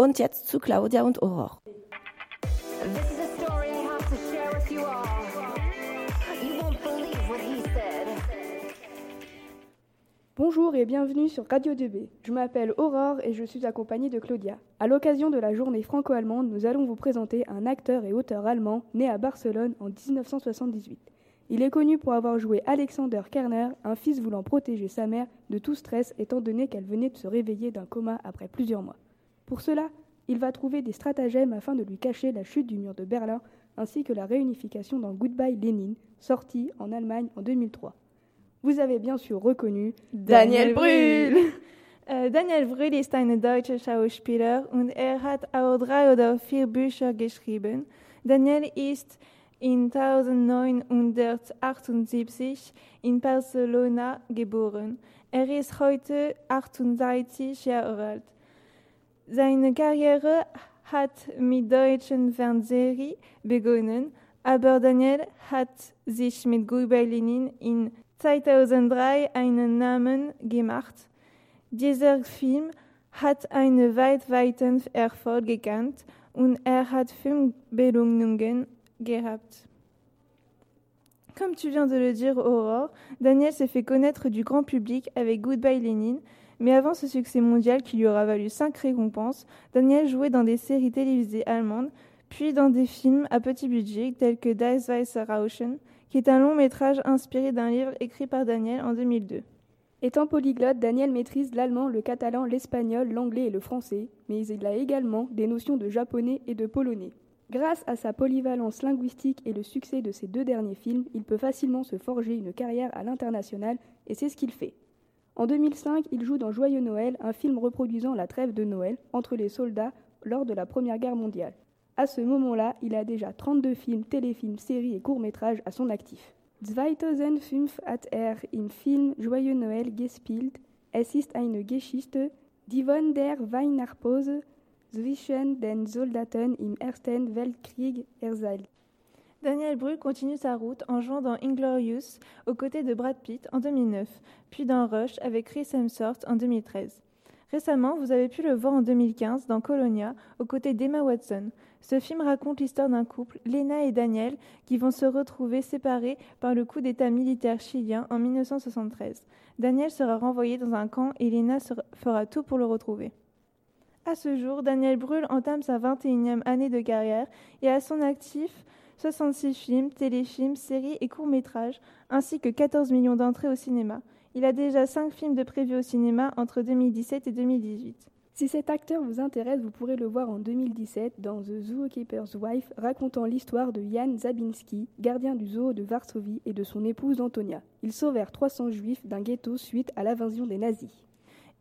Und jetzt zu Claudia und Aurore. This is a story I have to share with you all. You won't believe what he said. Bonjour et bienvenue sur Radio 2B. Je m'appelle Aurore et je suis accompagnée de Claudia. À l'occasion de la journée franco-allemande, nous allons vous présenter un acteur et auteur allemand né à Barcelone en 1978. Il est connu pour avoir joué Alexander Kerner, un fils voulant protéger sa mère de tout stress étant donné qu'elle venait de se réveiller d'un coma après plusieurs mois. Pour cela, il va trouver des stratagèmes afin de lui cacher la chute du mur de Berlin ainsi que la réunification dans Goodbye Lenin, sorti en Allemagne en 2003. Vous avez bien sûr reconnu Daniel Brühl. Äh, Daniel Brühl ist ein deutscher Schauspieler und er hat auch drei oder vier Bücher geschrieben. Daniel ist in 1978 in Barcelona geboren. Er ist heute 38 Jahre alt. Seine Karriere hat mit deutschen Fernsehserien begonnen, aber Daniel hat sich mit Goodbye Lenin in 2003 einen Namen gemacht. Dieser Film hat einen weltweiten Erfolg gekannt und er hat fünf Belohnungen gehabt. Comme tu viens de le dire, Aurore, Daniel s'est fait connaître du grand public avec Goodbye Lenin, mais avant ce succès mondial qui lui aura valu cinq récompenses, Daniel jouait dans des séries télévisées allemandes, puis dans des films à petit budget tels que Das Weiße Rauschen, qui est un long métrage inspiré d'un livre écrit par Daniel en 2002. Étant polyglotte, Daniel maîtrise l'allemand, le catalan, l'espagnol, l'anglais et le français, mais il a également des notions de japonais et de polonais. Grâce à sa polyvalence linguistique et le succès de ses deux derniers films, il peut facilement se forger une carrière à l'international et c'est ce qu'il fait. En 2005, il joue dans Joyeux Noël, un film reproduisant la trêve de Noël entre les soldats lors de la Première Guerre mondiale. À ce moment-là, il a déjà 32 films, téléfilms, séries et courts-métrages à son actif. 2005 hat er im Film Joyeux Noël gespielt. Es ist eine Geschichte, die von der Weihnachtspause zwischen den Soldaten im Ersten Weltkrieg erzählt. Daniel Brühl continue sa route en jouant dans Inglorious aux côtés de Brad Pitt en 2009, puis dans Rush avec Chris Hemsworth en 2013. Récemment, vous avez pu le voir en 2015 dans Colonia aux côtés d'Emma Watson. Ce film raconte l'histoire d'un couple, Lena et Daniel, qui vont se retrouver séparés par le coup d'État militaire chilien en 1973. Daniel sera renvoyé dans un camp et Lena fera tout pour le retrouver. À ce jour, Daniel Brühl entame sa 21e année de carrière et a son actif 66 films, téléfilms, séries et courts-métrages, ainsi que 14 millions d'entrées au cinéma. Il a déjà 5 films de prévus au cinéma entre 2017 et 2018. Si cet acteur vous intéresse, vous pourrez le voir en 2017 dans The Zookeeper's Wife, racontant l'histoire de Jan Zabinski, gardien du zoo de Varsovie, et de son épouse Antonia. Ils sauvèrent 300 juifs d'un ghetto suite à l'invasion des nazis.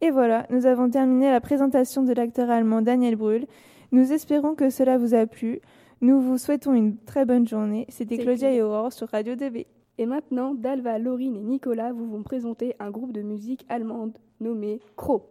Et voilà, nous avons terminé la présentation de l'acteur allemand Daniel Brühl. Nous espérons que cela vous a plu. Nous vous souhaitons une très bonne journée. C'était Claudia et Aurore sur Radio DB. Et maintenant, Dalva, Laurine et Nicolas vous vont présenter un groupe de musique allemande nommé Crow.